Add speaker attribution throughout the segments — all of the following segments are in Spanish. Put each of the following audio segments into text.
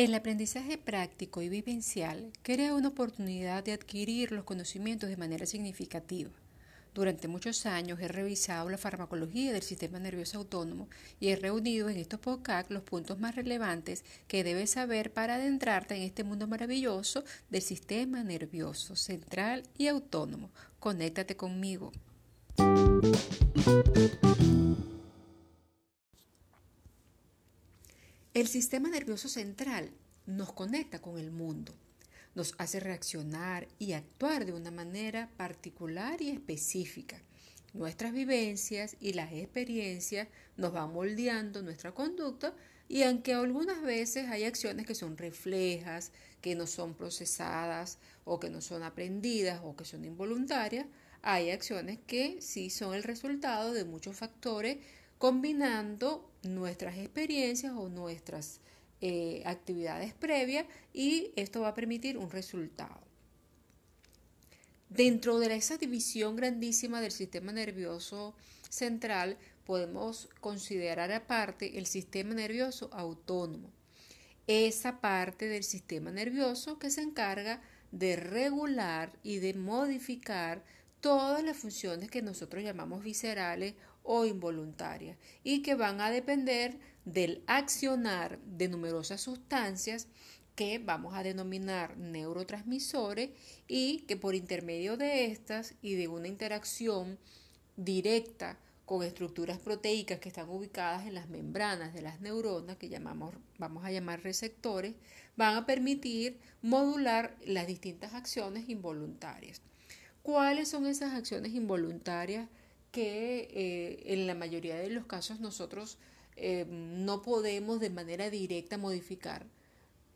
Speaker 1: El aprendizaje práctico y vivencial crea una oportunidad de adquirir los conocimientos de manera significativa. Durante muchos años he revisado la farmacología del sistema nervioso autónomo y he reunido en estos podcasts los puntos más relevantes que debes saber para adentrarte en este mundo maravilloso del sistema nervioso central y autónomo. Conéctate conmigo. El sistema nervioso central nos conecta con el mundo nos hace reaccionar y actuar de una manera particular y específica. Nuestras vivencias y las experiencias nos van moldeando nuestra conducta y aunque algunas veces hay acciones que son reflejas, que no son procesadas o que no son aprendidas o que son involuntarias, hay acciones que sí son el resultado de muchos factores combinando nuestras experiencias o nuestras eh, actividades previas y esto va a permitir un resultado. Dentro de esa división grandísima del sistema nervioso central podemos considerar aparte el sistema nervioso autónomo, esa parte del sistema nervioso que se encarga de regular y de modificar todas las funciones que nosotros llamamos viscerales o involuntarias y que van a depender del accionar de numerosas sustancias que vamos a denominar neurotransmisores y que por intermedio de estas y de una interacción directa con estructuras proteicas que están ubicadas en las membranas de las neuronas, que llamamos, vamos a llamar receptores, van a permitir modular las distintas acciones involuntarias. ¿Cuáles son esas acciones involuntarias que eh, en la mayoría de los casos nosotros eh, no podemos de manera directa modificar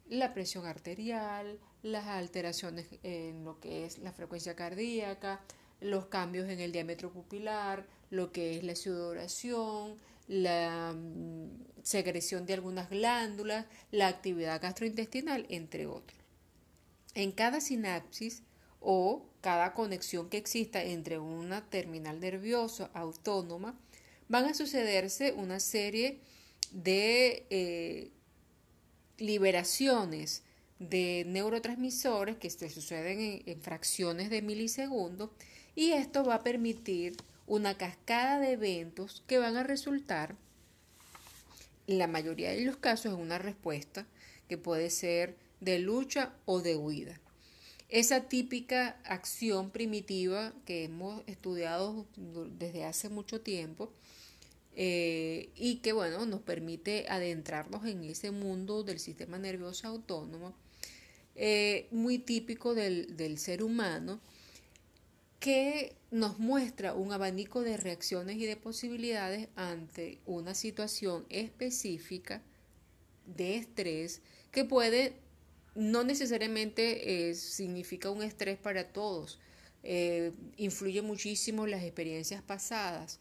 Speaker 1: la presión arterial, las alteraciones en lo que es la frecuencia cardíaca, los cambios en el diámetro pupilar, lo que es la sudoración, la mm, secreción de algunas glándulas, la actividad gastrointestinal, entre otros. En cada sinapsis o cada conexión que exista entre una terminal nerviosa autónoma, van a sucederse una serie de eh, liberaciones de neurotransmisores que se suceden en, fracciones de milisegundos y esto va a permitir una cascada de eventos que van a resultar en la mayoría de los casos en una respuesta que puede ser de lucha o de huida. Esa típica acción primitiva que hemos estudiado desde hace mucho tiempo eh, y que bueno nos permite adentrarnos en ese mundo del sistema nervioso autónomo eh, muy típico del, del ser humano que nos muestra un abanico de reacciones y de posibilidades ante una situación específica de estrés que puede no necesariamente eh, significa un estrés para todos. Eh, influye muchísimo las experiencias pasadas,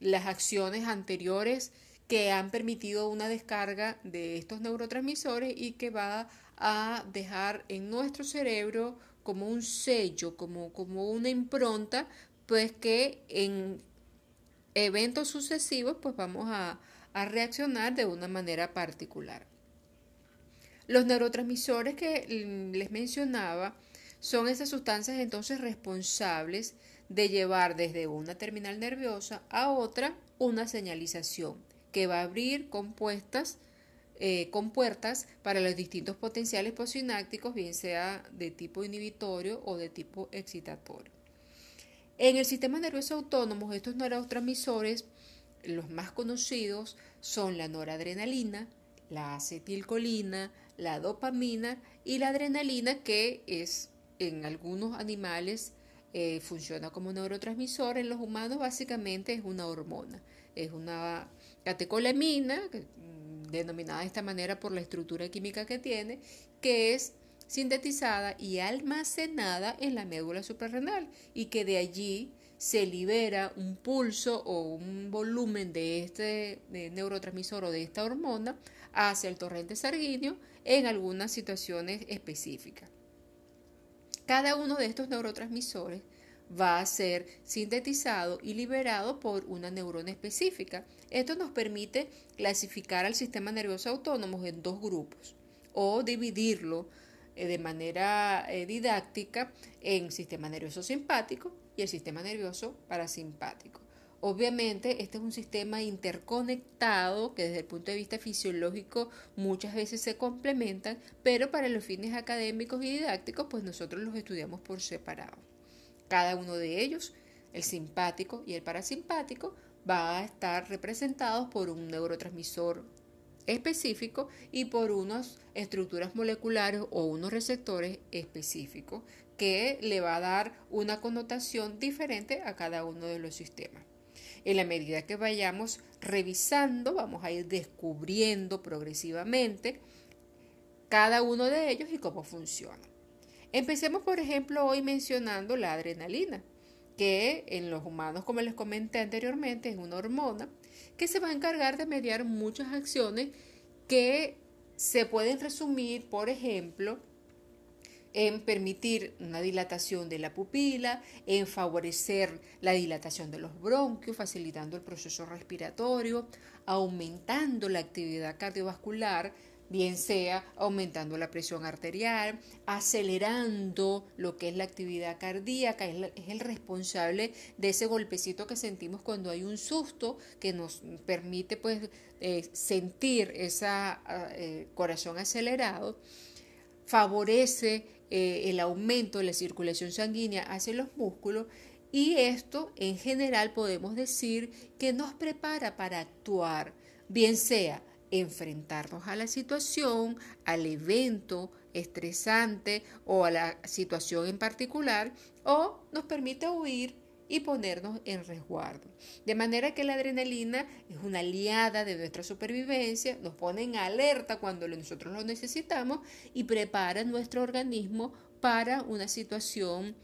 Speaker 1: las acciones anteriores que han permitido una descarga de estos neurotransmisores y que va a dejar en nuestro cerebro como un sello, como, como una impronta, pues que en eventos sucesivos pues vamos a, a reaccionar de una manera particular. Los neurotransmisores que les mencionaba son esas sustancias entonces responsables de llevar desde una terminal nerviosa a otra una señalización que va a abrir compuestas eh, puertas para los distintos potenciales posinápticos, bien sea de tipo inhibitorio o de tipo excitatorio. En el sistema nervioso autónomo, estos neurotransmisores, los más conocidos, son la noradrenalina, la acetilcolina, la dopamina y la adrenalina que es en algunos animales eh, funciona como neurotransmisor, en los humanos básicamente es una hormona, es una catecolamina, mm, denominada de esta manera por la estructura química que tiene, que es sintetizada y almacenada en la médula suprarrenal y que de allí se libera un pulso o un volumen de este neurotransmisor o de esta hormona hacia el torrente sanguíneo en algunas situaciones específicas. Cada uno de estos neurotransmisores va a ser sintetizado y liberado por una neurona específica. Esto nos permite clasificar al sistema nervioso autónomo en dos grupos. o dividirlo eh, de manera eh, didáctica en sistema nervioso simpático y el sistema nervioso parasimpático. Obviamente, este es un sistema interconectado que desde el punto de vista fisiológico muchas veces se complementan, pero para los fines académicos y didácticos, pues nosotros los estudiamos por separado. Cada uno de ellos, el simpático y el parasimpático, va a estar representados por un neurotransmisor específico y por unas estructuras moleculares o unos receptores específicos que le va a dar una connotación diferente a cada uno de los sistemas. En la medida que vayamos revisando, vamos a ir descubriendo progresivamente cada uno de ellos y cómo funciona. Empecemos, por ejemplo, hoy mencionando la adrenalina, que en los humanos, como les comenté anteriormente, es una hormona que se va a encargar de mediar muchas acciones que se pueden resumir, por ejemplo, en permitir una dilatación de la pupila, en favorecer la dilatación de los bronquios, facilitando el proceso respiratorio, aumentando la actividad cardiovascular, bien sea aumentando la presión arterial, acelerando lo que es la actividad cardíaca, es, el responsable de ese golpecito que sentimos cuando hay un susto que nos permite pues eh, sentir ese eh, corazón acelerado, favorece eh, el aumento de la circulación sanguínea hacia los músculos y esto en general podemos decir que nos prepara para actuar, bien sea enfrentarnos a la situación, al evento estresante o a la situación en particular, o nos permite huir y ponernos en resguardo. De manera que la adrenalina es una aliada de nuestra supervivencia, nos pone en alerta cuando nosotros lo necesitamos y prepara nuestro organismo para una situación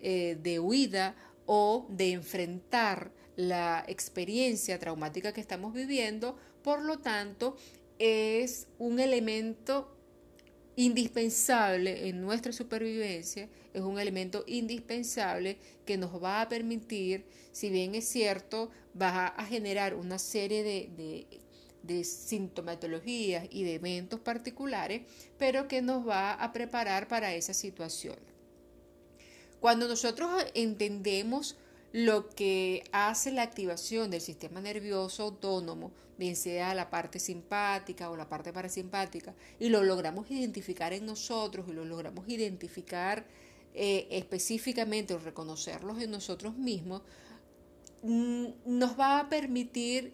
Speaker 1: eh, de huida o de enfrentar la experiencia traumática que estamos viviendo. Por lo tanto, es un elemento indispensable en nuestra supervivencia, es un elemento indispensable que nos va a permitir, si bien es cierto, va a generar una serie de, de, sintomatologías y de eventos particulares, pero que nos va a preparar para esa situación. Cuando nosotros entendemos lo que hace la activación del sistema nervioso autónomo, bien sea la parte simpática o la parte parasimpática, y lo logramos identificar en nosotros y lo logramos identificar eh, específicamente o reconocerlos en nosotros mismos, mm, nos va a permitir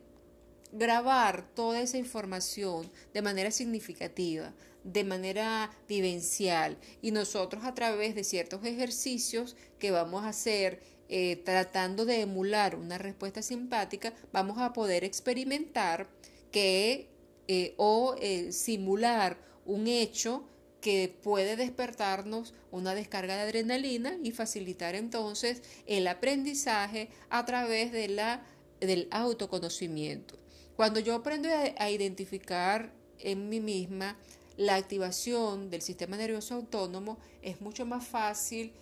Speaker 1: grabar toda esa información de manera significativa, de manera vivencial y nosotros a través de ciertos ejercicios que vamos a hacer eh, tratando de emular una respuesta simpática, vamos a poder experimentar que eh, o eh, simular un hecho que puede despertarnos una descarga de adrenalina y facilitar entonces el aprendizaje a través de la, del autoconocimiento. Cuando yo aprendo a identificar en mí misma la activación del sistema nervioso autónomo, es mucho más fácil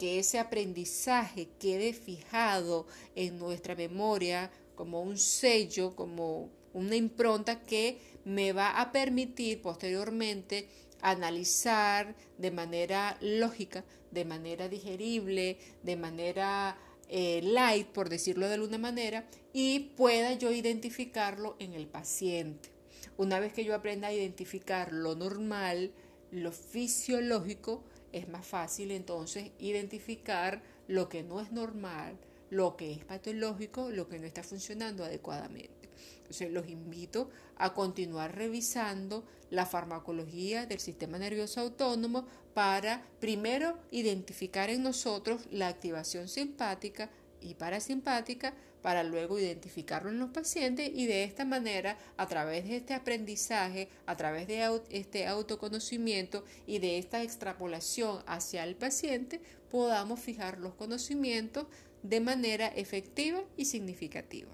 Speaker 1: que ese aprendizaje quede fijado en nuestra memoria como un sello, como una impronta que me va a permitir posteriormente analizar de manera lógica, de manera digerible, de manera eh, light, por decirlo de alguna manera, y pueda yo identificarlo en el paciente. Una vez que yo aprenda a identificar lo normal, lo fisiológico, es más fácil entonces identificar lo que no es normal, lo que es patológico, lo que no está funcionando adecuadamente. Entonces los invito a continuar revisando la farmacología del sistema nervioso autónomo para primero identificar en nosotros la activación simpática y parasimpática para luego identificarlo en los pacientes y de esta manera, a través de este aprendizaje, a través de este autoconocimiento y de esta extrapolación hacia el paciente, podamos fijar los conocimientos de manera efectiva y significativa.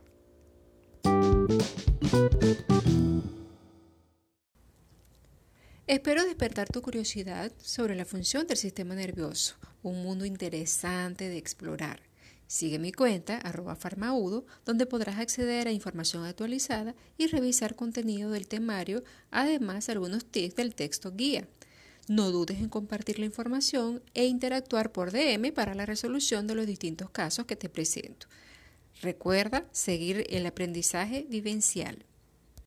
Speaker 1: Espero despertar tu curiosidad sobre la función del sistema nervioso, un mundo interesante de explorar Sigue mi cuenta, arroba farmaudo, donde podrás acceder a información actualizada y revisar contenido del temario, además algunos tips del texto guía. No dudes en compartir la información e interactuar por DM para la resolución de los distintos casos que te presento. Recuerda seguir el aprendizaje vivencial.